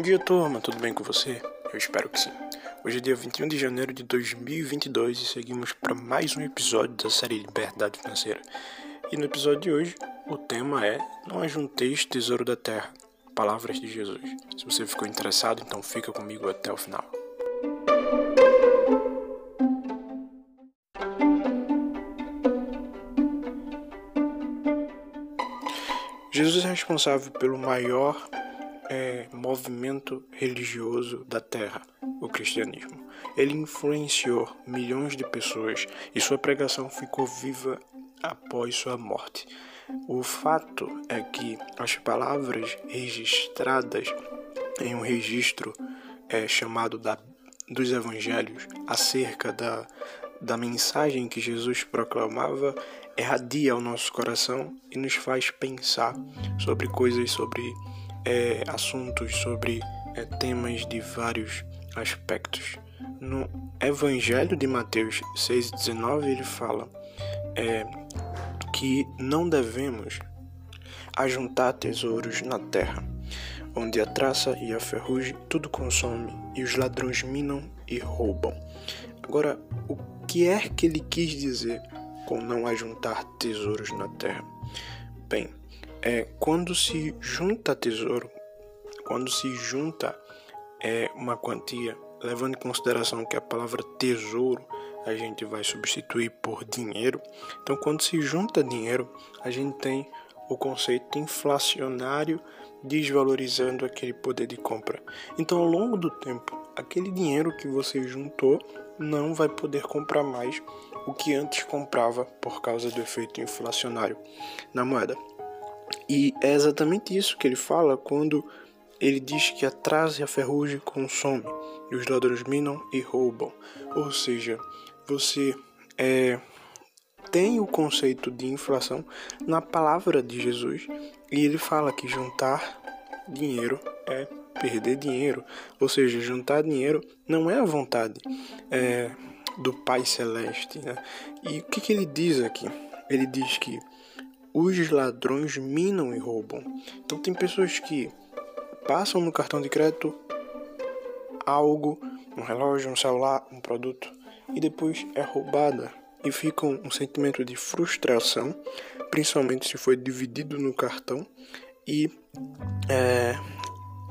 Bom dia, turma, tudo bem com você? Eu espero que sim. Hoje é dia 21 de janeiro de 2022 e seguimos para mais um episódio da série Liberdade Financeira. E no episódio de hoje, o tema é Não ajunteis tesouro da terra. Palavras de Jesus. Se você ficou interessado, então fica comigo até o final. Jesus é responsável pelo maior é, movimento religioso da Terra, o cristianismo. Ele influenciou milhões de pessoas e sua pregação ficou viva após sua morte. O fato é que as palavras registradas em um registro é, chamado da, dos Evangelhos acerca da, da mensagem que Jesus proclamava irradia ao nosso coração e nos faz pensar sobre coisas, sobre é, assuntos, sobre é, temas de vários aspectos. No Evangelho de Mateus 6,19 ele fala é, que não devemos ajuntar tesouros na terra, onde a traça e a ferrugem tudo consome e os ladrões minam e roubam. Agora, o que é que ele quis dizer com não ajuntar tesouros na terra? Bem, é quando se junta tesouro, quando se junta é uma quantia, levando em consideração que a palavra tesouro a gente vai substituir por dinheiro. Então, quando se junta dinheiro, a gente tem o conceito inflacionário desvalorizando aquele poder de compra. Então, ao longo do tempo, aquele dinheiro que você juntou não vai poder comprar mais o que antes comprava por causa do efeito inflacionário na moeda. E é exatamente isso que ele fala quando ele diz que a traça e a ferrugem consome, e os ladrões minam e roubam. Ou seja, você é, tem o conceito de inflação na palavra de Jesus, e ele fala que juntar dinheiro é perder dinheiro. Ou seja, juntar dinheiro não é a vontade é, do Pai Celeste. Né? E o que, que ele diz aqui? Ele diz que os ladrões minam e roubam. Então tem pessoas que passam no cartão de crédito algo, um relógio, um celular, um produto e depois é roubada. E fica um sentimento de frustração, principalmente se foi dividido no cartão. E é,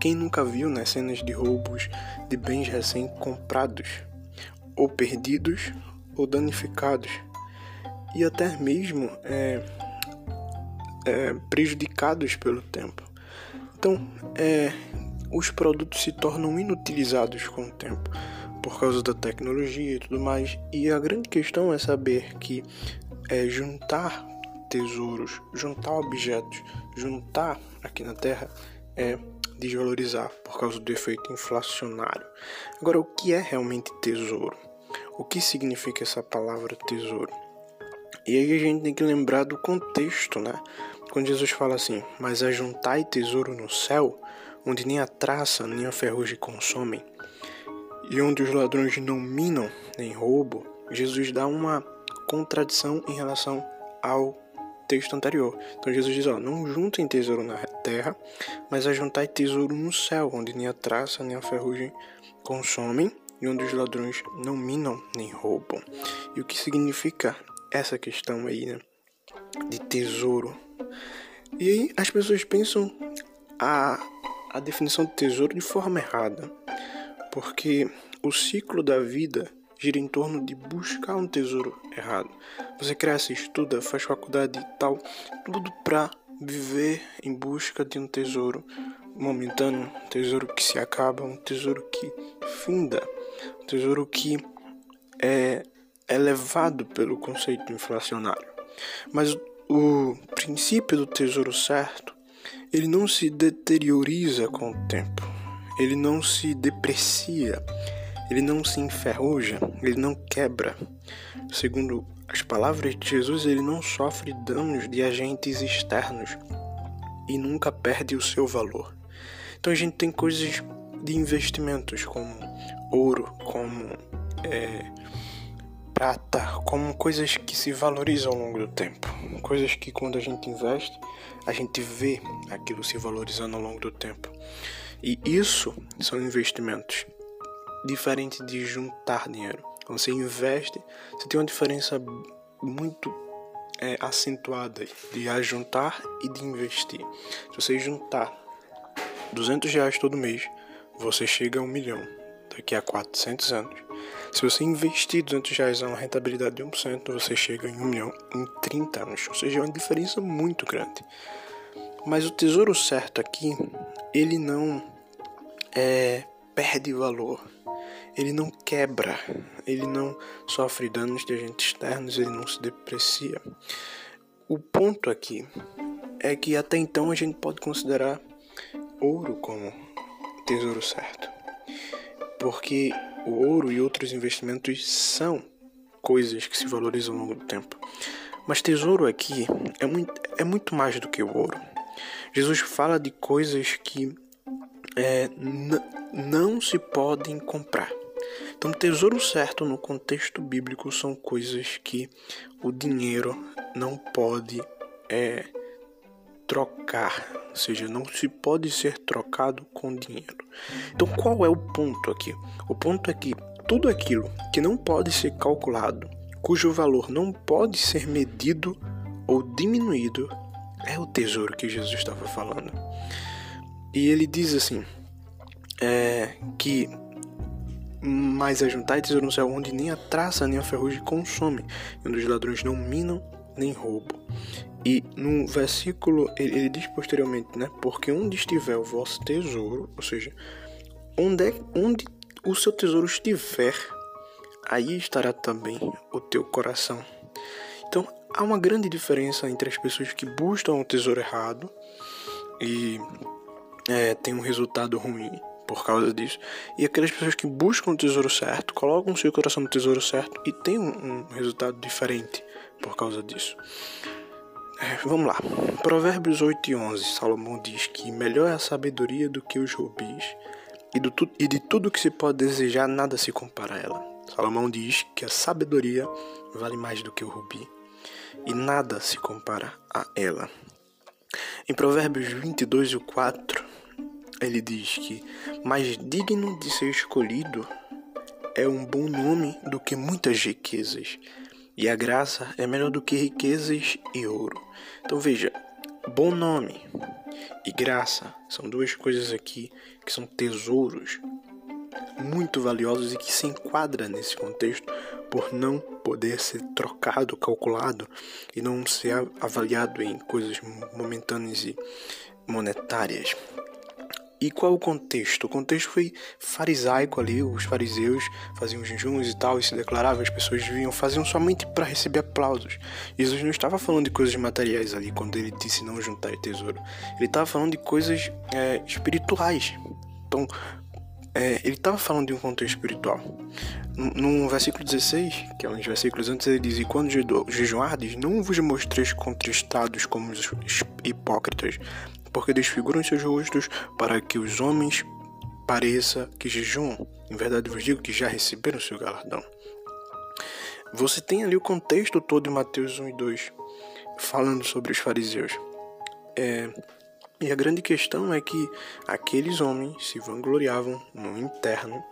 quem nunca viu né, cenas de roubos de bens recém-comprados ou perdidos ou danificados. E até mesmo é, é, prejudicados pelo tempo. Então, é, os produtos se tornam inutilizados com o tempo por causa da tecnologia e tudo mais. E a grande questão é saber que é, juntar tesouros, juntar objetos, juntar aqui na Terra é desvalorizar por causa do efeito inflacionário. Agora, o que é realmente tesouro? O que significa essa palavra tesouro? E aí a gente tem que lembrar do contexto, né? Quando Jesus fala assim: Mas ajuntai tesouro no céu, onde nem a traça nem a ferrugem consomem, e onde os ladrões não minam nem roubam, Jesus dá uma contradição em relação ao texto anterior. Então Jesus diz: ó, Não juntem tesouro na terra, mas ajuntai tesouro no céu, onde nem a traça nem a ferrugem consomem, e onde os ladrões não minam nem roubam. E o que significa essa questão aí, né? De tesouro. E aí as pessoas pensam a, a definição de tesouro de forma errada. Porque o ciclo da vida gira em torno de buscar um tesouro errado. Você cresce, estuda, faz faculdade e tal, tudo para viver em busca de um tesouro momentâneo, um tesouro que se acaba, um tesouro que finda, um tesouro que é é levado pelo conceito inflacionário. Mas o princípio do tesouro certo, ele não se deterioriza com o tempo. Ele não se deprecia, ele não se enferruja, ele não quebra. Segundo as palavras de Jesus, ele não sofre danos de agentes externos e nunca perde o seu valor. Então a gente tem coisas de investimentos como ouro, como é, prata como coisas que se valorizam ao longo do tempo. Coisas que quando a gente investe, a gente vê aquilo se valorizando ao longo do tempo. E isso são investimentos diferentes de juntar dinheiro. Quando você investe, você tem uma diferença muito é, acentuada de ajuntar e de investir. Se você juntar 200 reais todo mês, você chega a um milhão daqui a 400 anos. Se você investir 200 reais a uma rentabilidade de 1%, você chega em 1 milhão em 30 anos. Ou seja, é uma diferença muito grande. Mas o tesouro certo aqui, ele não é, perde valor. Ele não quebra, ele não sofre danos de agentes externos, ele não se deprecia. O ponto aqui é que até então a gente pode considerar ouro como tesouro certo. Porque o ouro e outros investimentos são coisas que se valorizam ao longo do tempo. Mas tesouro aqui é muito, é muito mais do que o ouro. Jesus fala de coisas que é, não se podem comprar. Então, tesouro certo no contexto bíblico são coisas que o dinheiro não pode é, trocar, ou seja, não se pode ser trocado com dinheiro. Então, qual é o ponto aqui? O ponto é que tudo aquilo que não pode ser calculado, cujo valor não pode ser medido ou diminuído, é o tesouro que Jesus estava falando. E ele diz assim: é, que mais ajuntar tesouro no céu, onde nem a traça nem a ferrugem consome, onde os ladrões não minam nem roubam. E no versículo ele, ele, diz posteriormente, né? Porque onde estiver o vosso tesouro, ou seja, onde, é, onde o seu tesouro estiver, aí estará também o teu coração. Então há uma grande diferença entre as pessoas que buscam o tesouro errado e é, tem um resultado ruim por causa disso. E aquelas pessoas que buscam o tesouro certo, colocam seu coração no tesouro certo e tem um, um resultado diferente por causa disso. É, vamos lá. Provérbios 8 e 11, Salomão diz que melhor é a sabedoria do que os rubis, e, do, e de tudo que se pode desejar, nada se compara a ela. Salomão diz que a sabedoria vale mais do que o rubi, e nada se compara a ela. Em Provérbios 22 e 4, ele diz que mais digno de ser escolhido é um bom nome do que muitas riquezas, e a graça é melhor do que riquezas e ouro. Então veja, bom nome e graça são duas coisas aqui que são tesouros muito valiosos e que se enquadra nesse contexto por não poder ser trocado, calculado e não ser avaliado em coisas momentâneas e monetárias. E qual o contexto? O contexto foi farisaico ali, os fariseus faziam jejuns e tal, e se declaravam, as pessoas vinham, faziam somente para receber aplausos. Jesus não estava falando de coisas materiais ali, quando ele disse não juntar tesouro. Ele estava falando de coisas é, espirituais. Então, é, ele estava falando de um contexto espiritual. No, no, versículo 16, que é um dos versículos antes, ele diz: E quando jejuardes, não vos mostreis contristados como os hipócritas, porque desfiguram seus rostos para que os homens pareça que jejuam. Em verdade vos digo que já receberam seu galardão. Você tem ali o contexto todo de Mateus 1 e 2, falando sobre os fariseus. É, e a grande questão é que aqueles homens se vangloriavam no interno,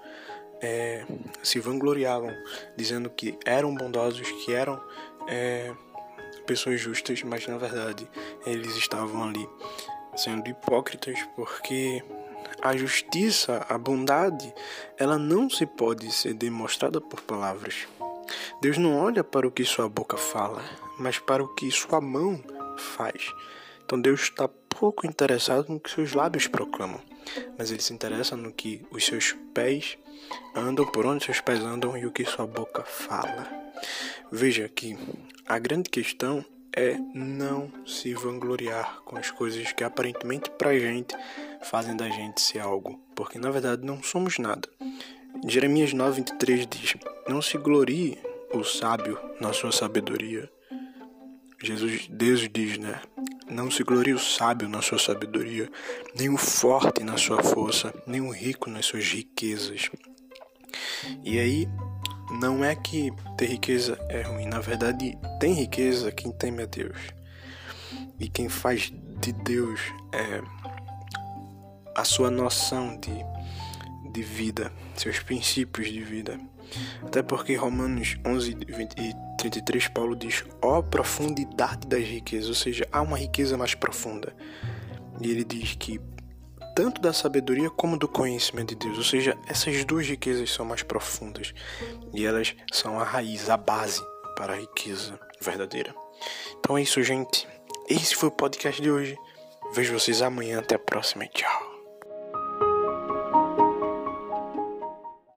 é, se vangloriavam dizendo que eram bondosos, que eram é, pessoas justas, mas na verdade eles estavam ali sendo hipócritas, porque a justiça, a bondade, ela não se pode ser demonstrada por palavras. Deus não olha para o que sua boca fala, mas para o que sua mão faz. Então Deus está pouco interessado no que seus lábios proclamam, mas ele se interessa no que os seus pés andam, por onde seus pés andam e o que sua boca fala. Veja que a grande questão é não se vangloriar com as coisas que aparentemente pra gente fazem da gente ser algo, porque na verdade não somos nada. Jeremias 9:23 diz: Não se glorie o sábio na sua sabedoria. Jesus, Deus diz, né? Não se glorie o sábio na sua sabedoria, nem o forte na sua força, nem o rico nas suas riquezas. E aí não é que ter riqueza é ruim, na verdade, tem riqueza quem teme a Deus. E quem faz de Deus é a sua noção de, de vida, seus princípios de vida. Até porque Romanos 11 e 33 Paulo diz: ó oh, profundidade das riquezas, ou seja, há uma riqueza mais profunda. E ele diz que tanto da sabedoria como do conhecimento de Deus, ou seja, essas duas riquezas são mais profundas e elas são a raiz, a base para a riqueza verdadeira. Então é isso, gente. Esse foi o podcast de hoje. Vejo vocês amanhã. Até a próxima. Tchau.